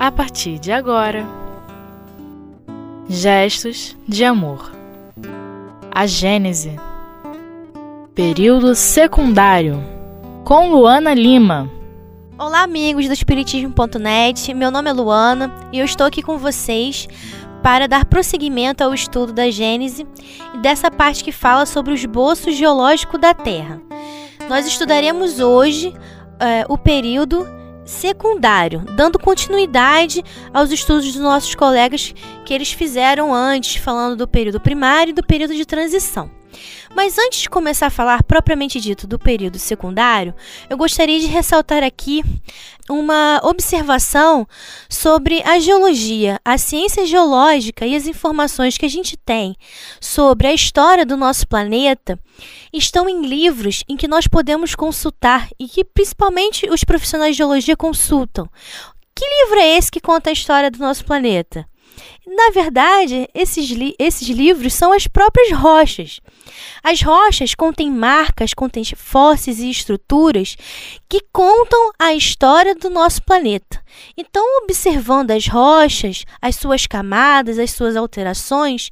a partir de agora. Gestos de amor. A Gênese. Período secundário. Com Luana Lima. Olá, amigos do Espiritismo.net. Meu nome é Luana e eu estou aqui com vocês para dar prosseguimento ao estudo da Gênese e dessa parte que fala sobre o esboço geológico da Terra. Nós estudaremos hoje é, o período secundário, dando continuidade aos estudos dos nossos colegas que eles fizeram antes, falando do período primário e do período de transição. Mas antes de começar a falar propriamente dito do período secundário, eu gostaria de ressaltar aqui uma observação sobre a geologia, a ciência geológica e as informações que a gente tem sobre a história do nosso planeta estão em livros em que nós podemos consultar e que principalmente os profissionais de geologia consultam. Que livro é esse que conta a história do nosso planeta? Na verdade, esses, li esses livros são as próprias rochas. As rochas contêm marcas, contêm fósseis e estruturas que contam a história do nosso planeta. Então, observando as rochas, as suas camadas, as suas alterações,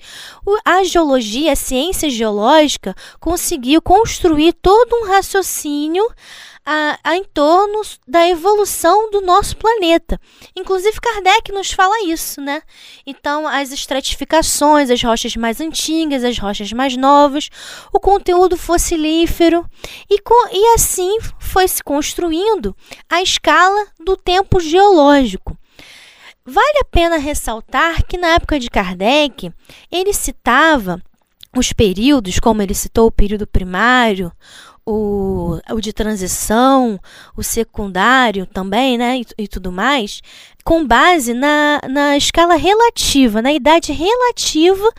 a geologia, a ciência geológica, conseguiu construir todo um raciocínio a, a, em torno da evolução do nosso planeta. Inclusive, Kardec nos fala isso, né? Então, as estratificações, as rochas mais antigas, as rochas mais novas, o conteúdo fossilífero, e, com, e assim foi se construindo a escala do tempo geológico. Vale a pena ressaltar que na época de Kardec, ele citava os períodos, como ele citou o período primário, o, o de transição, o secundário também, né, e, e tudo mais, com base na, na escala relativa, na idade relativa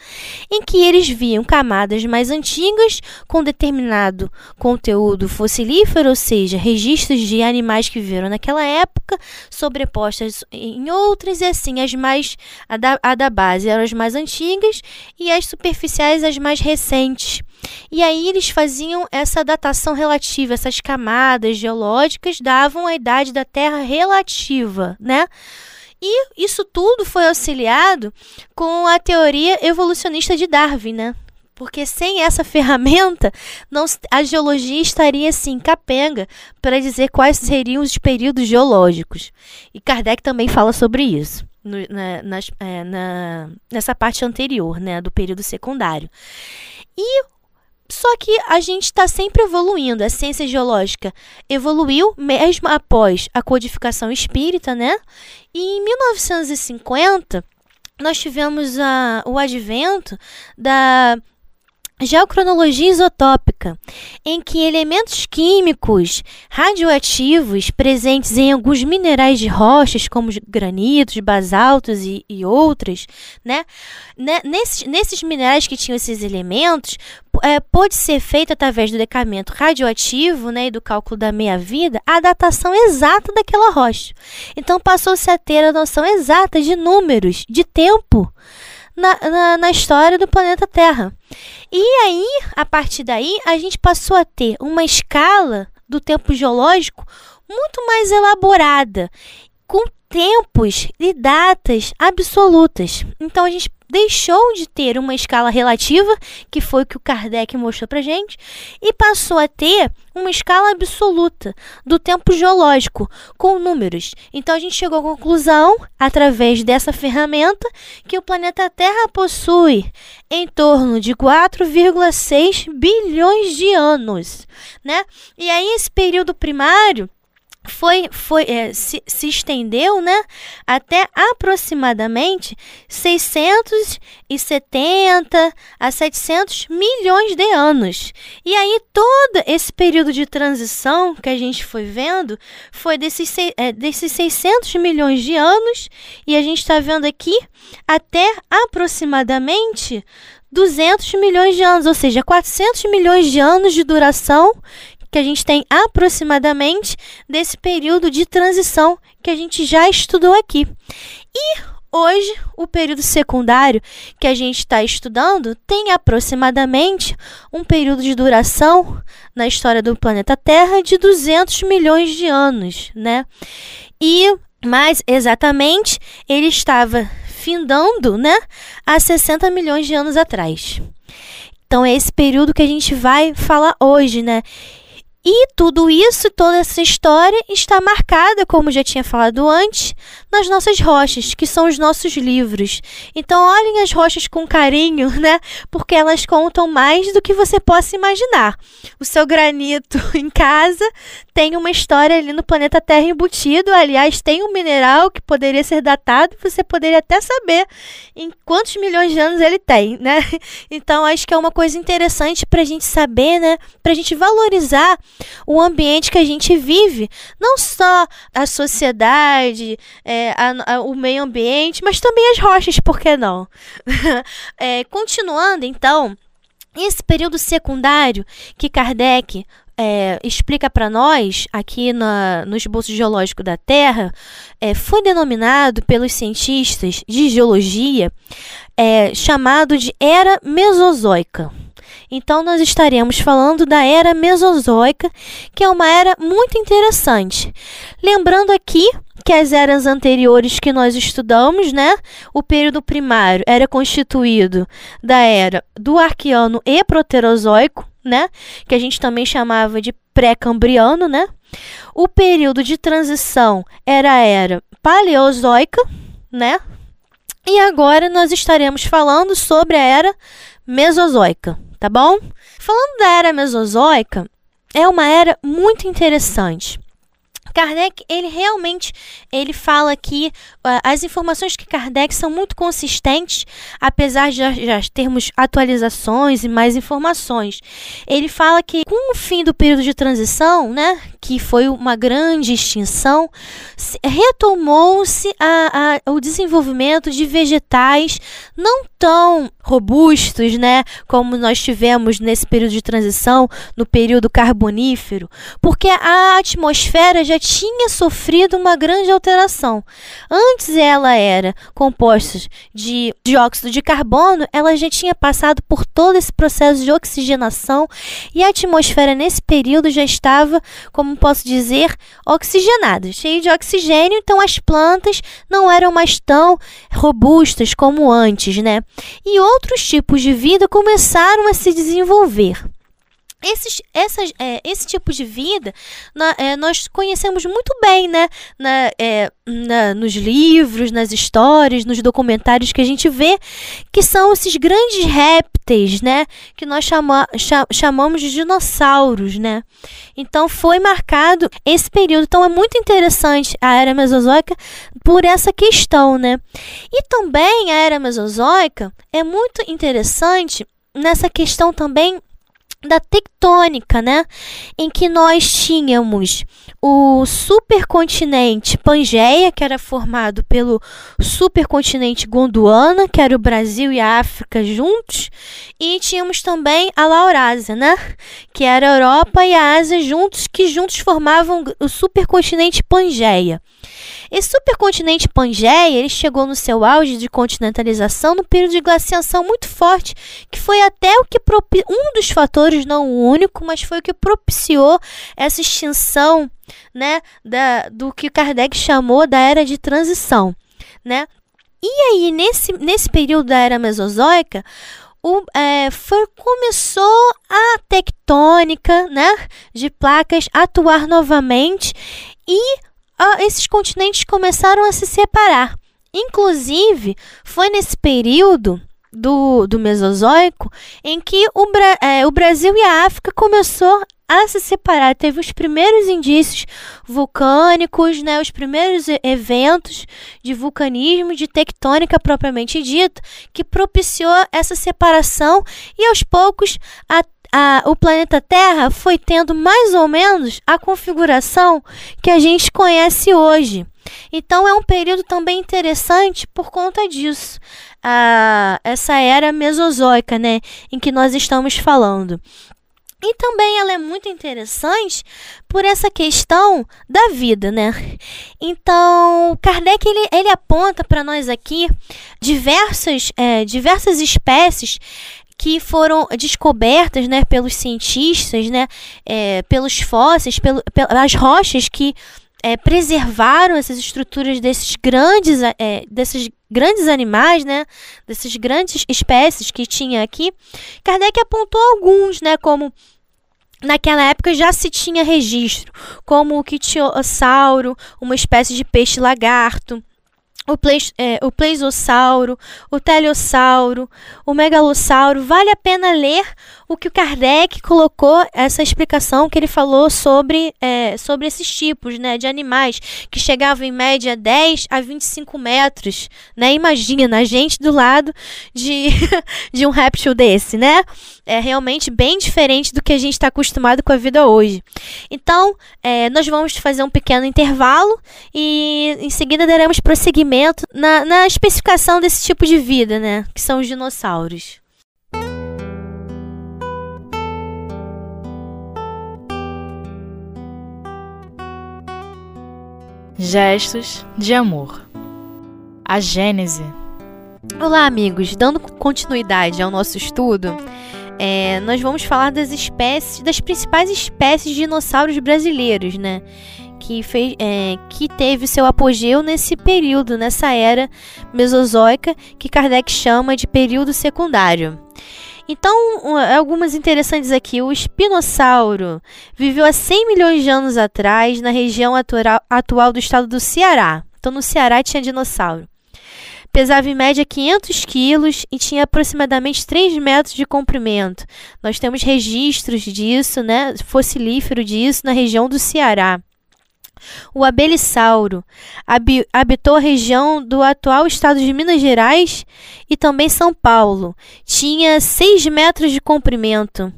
em que eles viam camadas mais antigas com determinado conteúdo fossilífero, ou seja, registros de animais que viveram naquela época, sobrepostas em outras, e assim, as mais, a da, a da base eram as mais antigas e as superficiais as mais recentes. E aí eles faziam essa datação relativa, essas camadas geológicas davam a idade da Terra relativa, né? E isso tudo foi auxiliado com a teoria evolucionista de Darwin, né? Porque sem essa ferramenta, não, a geologia estaria assim, capenga, para dizer quais seriam os períodos geológicos. E Kardec também fala sobre isso. No, na, nas, é, na, nessa parte anterior, né, do período secundário. E só que a gente está sempre evoluindo. A ciência geológica evoluiu mesmo após a codificação espírita, né? E em 1950 nós tivemos a, o advento da geocronologia isotópica, em que elementos químicos radioativos presentes em alguns minerais de rochas, como granitos, basaltos e, e outras, né? Nesses, nesses minerais que tinham esses elementos, é, pode ser feito através do decamento radioativo né, e do cálculo da meia-vida a datação exata daquela rocha. Então passou-se a ter a noção exata de números, de tempo na, na, na história do planeta Terra. E aí, a partir daí, a gente passou a ter uma escala do tempo geológico muito mais elaborada, com tempos e datas absolutas. Então a gente deixou de ter uma escala relativa, que foi o que o Kardec mostrou para gente, e passou a ter uma escala absoluta do tempo geológico, com números. Então a gente chegou à conclusão, através dessa ferramenta, que o planeta Terra possui em torno de 4,6 bilhões de anos, né? E aí esse período primário foi, foi é, se, se estendeu né, até aproximadamente 670 a 700 milhões de anos. E aí, todo esse período de transição que a gente foi vendo foi desses, é, desses 600 milhões de anos, e a gente está vendo aqui até aproximadamente 200 milhões de anos, ou seja, 400 milhões de anos de duração que a gente tem aproximadamente desse período de transição que a gente já estudou aqui. E hoje, o período secundário que a gente está estudando tem aproximadamente um período de duração na história do planeta Terra de 200 milhões de anos, né? E Mas exatamente ele estava findando, né, há 60 milhões de anos atrás. Então é esse período que a gente vai falar hoje, né? E tudo isso, toda essa história está marcada, como já tinha falado antes, nas nossas rochas, que são os nossos livros. Então, olhem as rochas com carinho, né? Porque elas contam mais do que você possa imaginar. O seu granito em casa tem uma história ali no planeta Terra embutido. Aliás, tem um mineral que poderia ser datado, você poderia até saber em quantos milhões de anos ele tem, né? Então, acho que é uma coisa interessante para a gente saber, né? Para a gente valorizar o ambiente que a gente vive, não só a sociedade, é, a, a, o meio ambiente, mas também as rochas, por que não? é, continuando, então, esse período secundário que Kardec é, explica para nós, aqui na, no esboço geológico da Terra, é, foi denominado pelos cientistas de geologia é, chamado de Era Mesozoica. Então, nós estaremos falando da Era Mesozoica, que é uma era muito interessante. Lembrando aqui que as eras anteriores que nós estudamos, né? O período primário era constituído da era do Arqueano e Proterozoico, né? Que a gente também chamava de pré-cambriano, né? O período de transição era a era Paleozoica, né? E agora nós estaremos falando sobre a era Mesozoica tá bom? Falando da era Mesozoica, é uma era muito interessante. Kardec, ele realmente, ele fala que uh, as informações que Kardec são muito consistentes, apesar de já, termos atualizações e mais informações. Ele fala que com o fim do período de transição, né, que foi uma grande extinção, retomou-se o desenvolvimento de vegetais não tão robustos, né, como nós tivemos nesse período de transição, no período carbonífero, porque a atmosfera já tinha sofrido uma grande alteração. Antes ela era composta de dióxido de carbono, ela já tinha passado por todo esse processo de oxigenação e a atmosfera nesse período já estava, como posso dizer, oxigenada, cheia de oxigênio, então as plantas não eram mais tão robustas como antes, né? E outros tipos de vida começaram a se desenvolver. Esses, essas, é, esse tipo de vida na, é, nós conhecemos muito bem, né? Na, é, na, nos livros, nas histórias, nos documentários que a gente vê, que são esses grandes répteis, né? Que nós chama, cha, chamamos de dinossauros, né? Então foi marcado esse período. Então é muito interessante a era mesozoica por essa questão, né? E também a era mesozoica é muito interessante nessa questão também da tectônica, né? Em que nós tínhamos o supercontinente Pangeia, que era formado pelo supercontinente Gondwana, que era o Brasil e a África juntos, e tínhamos também a Laurásia, né? Que era a Europa e a Ásia juntos, que juntos formavam o supercontinente Pangeia. Esse supercontinente Pangeia ele chegou no seu auge de continentalização no período de glaciação muito forte, que foi até o que um dos fatores, não o único, mas foi o que propiciou essa extinção, né, da, do que Kardec chamou da era de transição, né? E aí nesse nesse período da era mesozoica o, é, foi, começou a tectônica né, de placas atuar novamente e esses continentes começaram a se separar. Inclusive, foi nesse período do, do Mesozoico em que o, é, o Brasil e a África começou a se separar. Teve os primeiros indícios vulcânicos, né, os primeiros eventos de vulcanismo, de tectônica propriamente dita, que propiciou essa separação e aos poucos a a, o planeta Terra foi tendo mais ou menos a configuração que a gente conhece hoje. Então é um período também interessante por conta disso. A, essa era mesozoica, né, em que nós estamos falando. E também ela é muito interessante por essa questão da vida, né? Então, Kardec ele, ele aponta para nós aqui diversas, é, diversas espécies que foram descobertas né, pelos cientistas, né, é, pelos fósseis, pelo, pelas rochas que é, preservaram essas estruturas desses grandes, é, desses grandes animais, né, dessas grandes espécies que tinha aqui, Kardec apontou alguns, né, como Naquela época já se tinha registro, como o quitiossauro, uma espécie de peixe lagarto, o, pleis, é, o pleisossauro, o teleossauro, o megalossauro. Vale a pena ler o que o Kardec colocou, essa explicação que ele falou sobre, é, sobre esses tipos né, de animais, que chegavam em média 10 a 25 metros. Né? Imagina, a gente do lado de, de um réptil desse, né? É realmente bem diferente do que a gente está acostumado com a vida hoje. Então, é, nós vamos fazer um pequeno intervalo e em seguida daremos prosseguimento na, na especificação desse tipo de vida, né? Que são os dinossauros. Gestos de amor. A Gênese. Olá, amigos. Dando continuidade ao nosso estudo, é, nós vamos falar das espécies, das principais espécies de dinossauros brasileiros, né? que, fez, é, que teve seu apogeu nesse período, nessa era mesozoica, que Kardec chama de período secundário. Então, algumas interessantes aqui. O espinossauro viveu há 100 milhões de anos atrás na região atual do estado do Ceará. Então, no Ceará tinha dinossauro. Pesava em média 500 quilos e tinha aproximadamente 3 metros de comprimento. Nós temos registros disso, né, fossilífero disso, na região do Ceará. O abelisauro habitou a região do atual estado de Minas Gerais e também São Paulo. Tinha 6 metros de comprimento.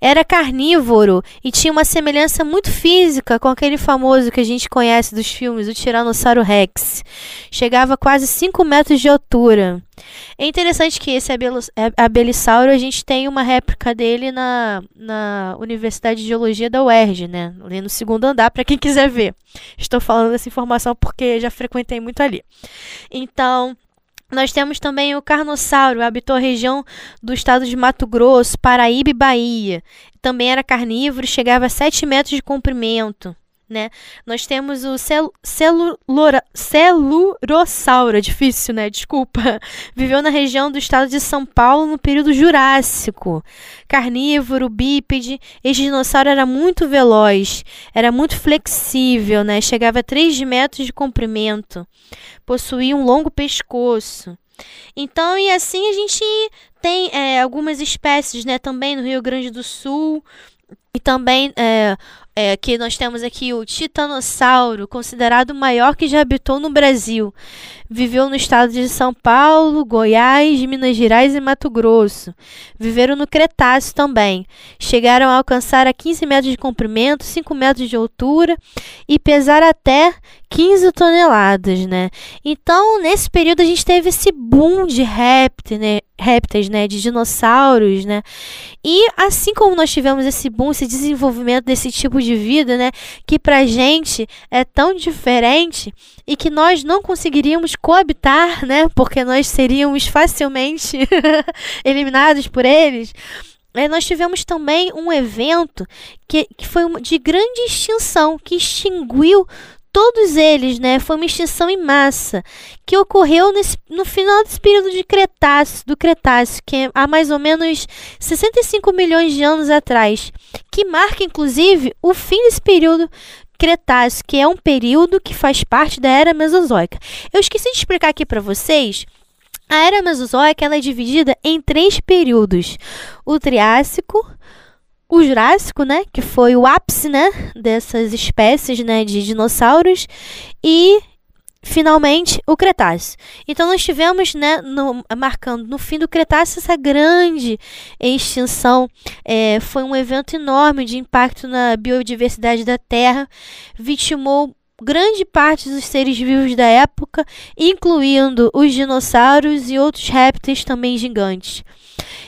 Era carnívoro e tinha uma semelhança muito física com aquele famoso que a gente conhece dos filmes, o Tiranossauro Rex. Chegava a quase 5 metros de altura. É interessante que esse abelisauro a gente tem uma réplica dele na, na Universidade de Geologia da UERJ, né? Ali no segundo andar, para quem quiser ver. Estou falando essa informação porque já frequentei muito ali. Então, nós temos também o carnossauro, habitou a região do estado de Mato Grosso, Paraíba e Bahia. Também era carnívoro chegava a 7 metros de comprimento né? Nós temos o cel celurossauro, é difícil, né? Desculpa. Viveu na região do estado de São Paulo no período Jurássico. Carnívoro, bípede, esse dinossauro era muito veloz, era muito flexível, né? Chegava a 3 metros de comprimento. Possuía um longo pescoço. Então, e assim a gente tem é, algumas espécies, né, também no Rio Grande do Sul, e também é, é, que nós temos aqui o titanossauro, considerado o maior que já habitou no Brasil. Viveu no estado de São Paulo, Goiás, Minas Gerais e Mato Grosso. Viveram no Cretáceo também. Chegaram a alcançar a 15 metros de comprimento, 5 metros de altura e pesar até 15 toneladas, né? Então, nesse período a gente teve esse boom de répteis, né? répteis, né, de dinossauros, né? E assim como nós tivemos esse boom, esse desenvolvimento desse tipo de vida, né, que pra gente é tão diferente e que nós não conseguiríamos coabitar, né, porque nós seríamos facilmente eliminados por eles. É, nós tivemos também um evento que, que foi de grande extinção, que extinguiu todos eles, né? Foi uma extinção em massa que ocorreu nesse, no final desse período de Cretáceo, do Cretáceo, que é há mais ou menos 65 milhões de anos atrás, que marca inclusive o fim desse período Cretáceo, que é um período que faz parte da Era Mesozoica. Eu esqueci de explicar aqui para vocês a era Mesozoica ela é dividida em três períodos: o Triássico, o Jurássico, né, que foi o ápice, né, dessas espécies, né, de dinossauros e finalmente o Cretáceo. Então nós tivemos, né, no, marcando no fim do Cretáceo essa grande extinção. É, foi um evento enorme de impacto na biodiversidade da Terra, vitimou grande parte dos seres vivos da época, incluindo os dinossauros e outros répteis também gigantes.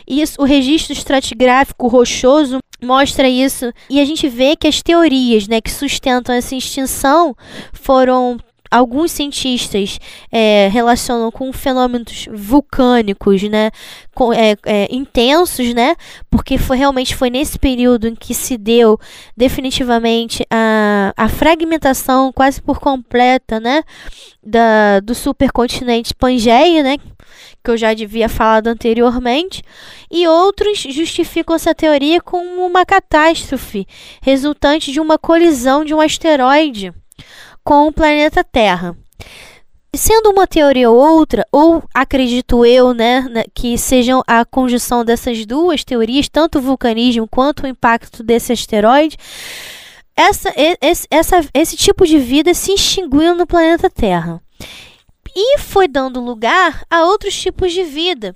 Isso, o registro estratigráfico rochoso mostra isso. E a gente vê que as teorias, né, que sustentam essa extinção foram alguns cientistas é, relacionam com fenômenos vulcânicos, né, com, é, é, intensos, né, porque foi realmente foi nesse período em que se deu definitivamente a a, fragmentação quase por completa, né, da, do supercontinente Pangeia, né, que eu já devia falado anteriormente, e outros justificam essa teoria como uma catástrofe resultante de uma colisão de um asteroide com o planeta Terra. Sendo uma teoria ou outra, ou acredito eu, né, né, que sejam a conjunção dessas duas teorias, tanto o vulcanismo quanto o impacto desse asteroide, essa, esse, essa, esse tipo de vida se extinguiu no planeta Terra. E foi dando lugar a outros tipos de vida,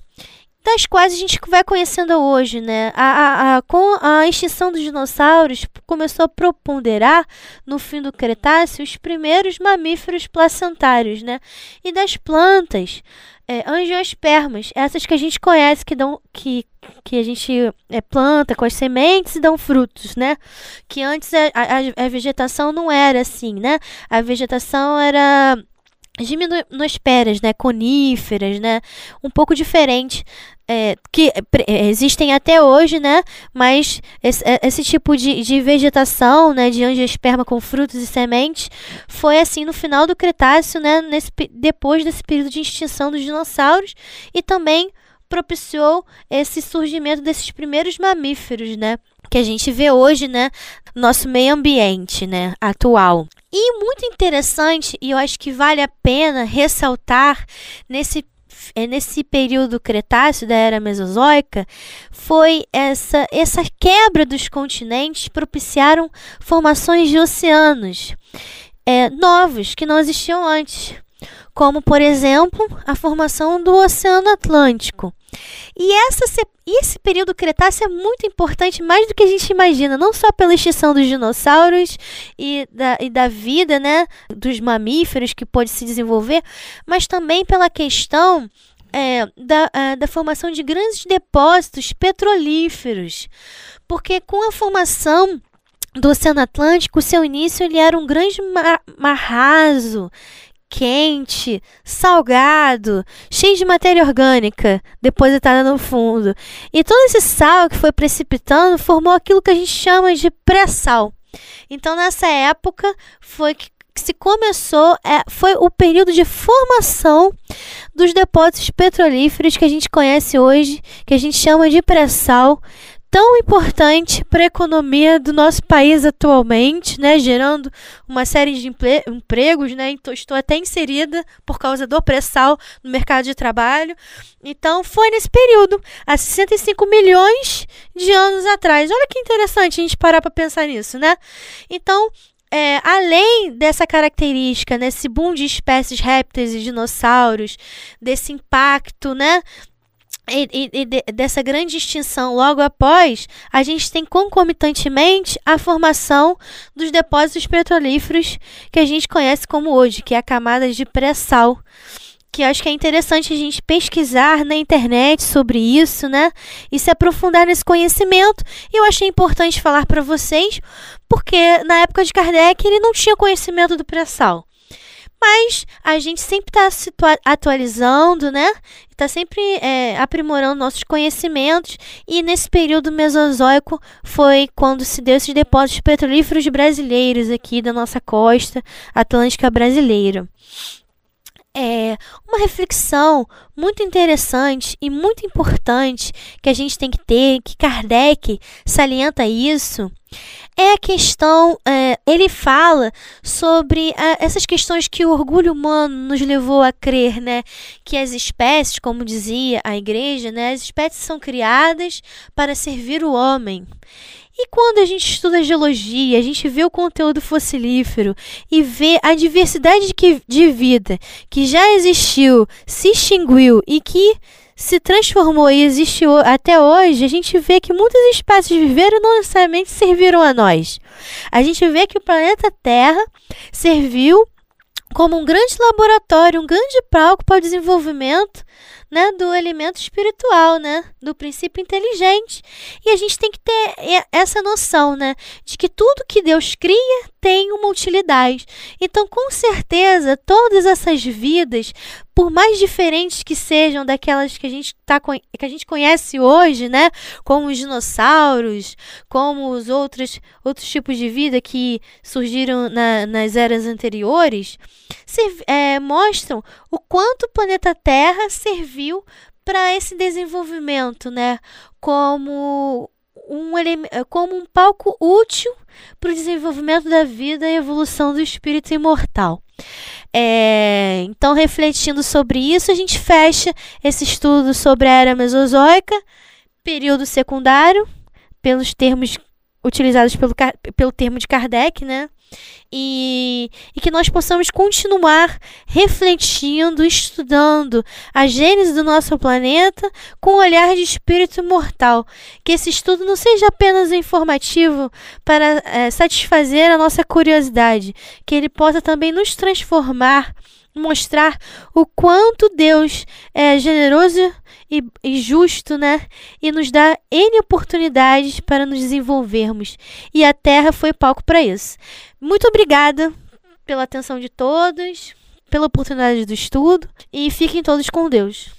das quais a gente vai conhecendo hoje, né? A, a, a, com a extinção dos dinossauros, começou a preponderar, no fim do Cretáceo, os primeiros mamíferos placentários, né? E das plantas, é, angiospermas, essas que a gente conhece, que dão, que, que a gente é, planta com as sementes e dão frutos, né? Que antes a, a, a vegetação não era assim, né? A vegetação era gimnosperas, né, coníferas, né, um pouco diferente, é, que é, existem até hoje, né, mas esse, é, esse tipo de, de, vegetação, né, de angiosperma com frutos e sementes, foi assim no final do Cretáceo, né, nesse, depois desse período de extinção dos dinossauros e também propiciou esse surgimento desses primeiros mamíferos, né, que a gente vê hoje, né, no nosso meio ambiente, né, atual. E muito interessante, e eu acho que vale a pena ressaltar nesse é, nesse período Cretáceo da Era Mesozoica foi essa, essa quebra dos continentes propiciaram formações de oceanos é, novos que não existiam antes, como por exemplo a formação do Oceano Atlântico. E essa, esse período Cretáceo é muito importante, mais do que a gente imagina, não só pela extinção dos dinossauros e da, e da vida, né, dos mamíferos que pode se desenvolver, mas também pela questão é, da, a, da formação de grandes depósitos petrolíferos. Porque com a formação do Oceano Atlântico, seu início ele era um grande mar, mar raso quente, salgado, cheio de matéria orgânica depositada no fundo. E todo esse sal que foi precipitando formou aquilo que a gente chama de pré-sal. Então, nessa época, foi que se começou, é, foi o período de formação dos depósitos petrolíferos que a gente conhece hoje, que a gente chama de pré-sal, tão importante para a economia do nosso país atualmente, né, gerando uma série de empregos, né, então estou até inserida por causa do pré-sal no mercado de trabalho. Então foi nesse período, há 65 milhões de anos atrás. Olha que interessante a gente parar para pensar nisso, né? Então, é, além dessa característica, nesse né, boom de espécies répteis e dinossauros, desse impacto, né, e, e, e de, dessa grande extinção logo após, a gente tem concomitantemente a formação dos depósitos petrolíferos que a gente conhece como hoje, que é a camada de pré-sal. Que acho que é interessante a gente pesquisar na internet sobre isso, né? E se aprofundar nesse conhecimento. E eu achei importante falar para vocês, porque na época de Kardec ele não tinha conhecimento do pré-sal. Mas a gente sempre está atualizando, né? Está sempre é, aprimorando nossos conhecimentos. E nesse período mesozoico foi quando se deu esses depósitos petrolíferos brasileiros aqui da nossa costa atlântica brasileira é uma reflexão muito interessante e muito importante que a gente tem que ter, que Kardec salienta isso, é a questão, é, ele fala sobre é, essas questões que o orgulho humano nos levou a crer, né? Que as espécies, como dizia a igreja, né? As espécies são criadas para servir o homem. E quando a gente estuda geologia, a gente vê o conteúdo fossilífero e vê a diversidade de, de vida que já existiu, se extinguiu e que se transformou e existiu até hoje, a gente vê que muitas espécies viveram não necessariamente serviram a nós. A gente vê que o planeta Terra serviu como um grande laboratório, um grande palco para o desenvolvimento né, do elemento espiritual, né, do princípio inteligente. E a gente tem que ter essa noção, né, de que tudo que Deus cria tem uma utilidade. Então, com certeza, todas essas vidas, por mais diferentes que sejam daquelas que a gente, tá, que a gente conhece hoje, né? Como os dinossauros, como os outros, outros tipos de vida que surgiram na, nas eras anteriores, se, é, mostram o quanto o planeta Terra serviu para esse desenvolvimento, né? Como um, como um palco útil para o desenvolvimento da vida e evolução do espírito imortal. É, então, refletindo sobre isso, a gente fecha esse estudo sobre a era mesozoica, período secundário, pelos termos utilizados pelo, pelo termo de Kardec, né? E, e, que nós possamos continuar refletindo, estudando a gênese do nosso planeta com o olhar de espírito imortal. Que esse estudo não seja apenas informativo para é, satisfazer a nossa curiosidade, que ele possa também nos transformar mostrar o quanto Deus é generoso e, e, justo, né? E nos dá N oportunidades para nos desenvolvermos. E a Terra foi palco para isso. Muito obrigada pela atenção de todos, pela oportunidade do estudo e fiquem todos com Deus.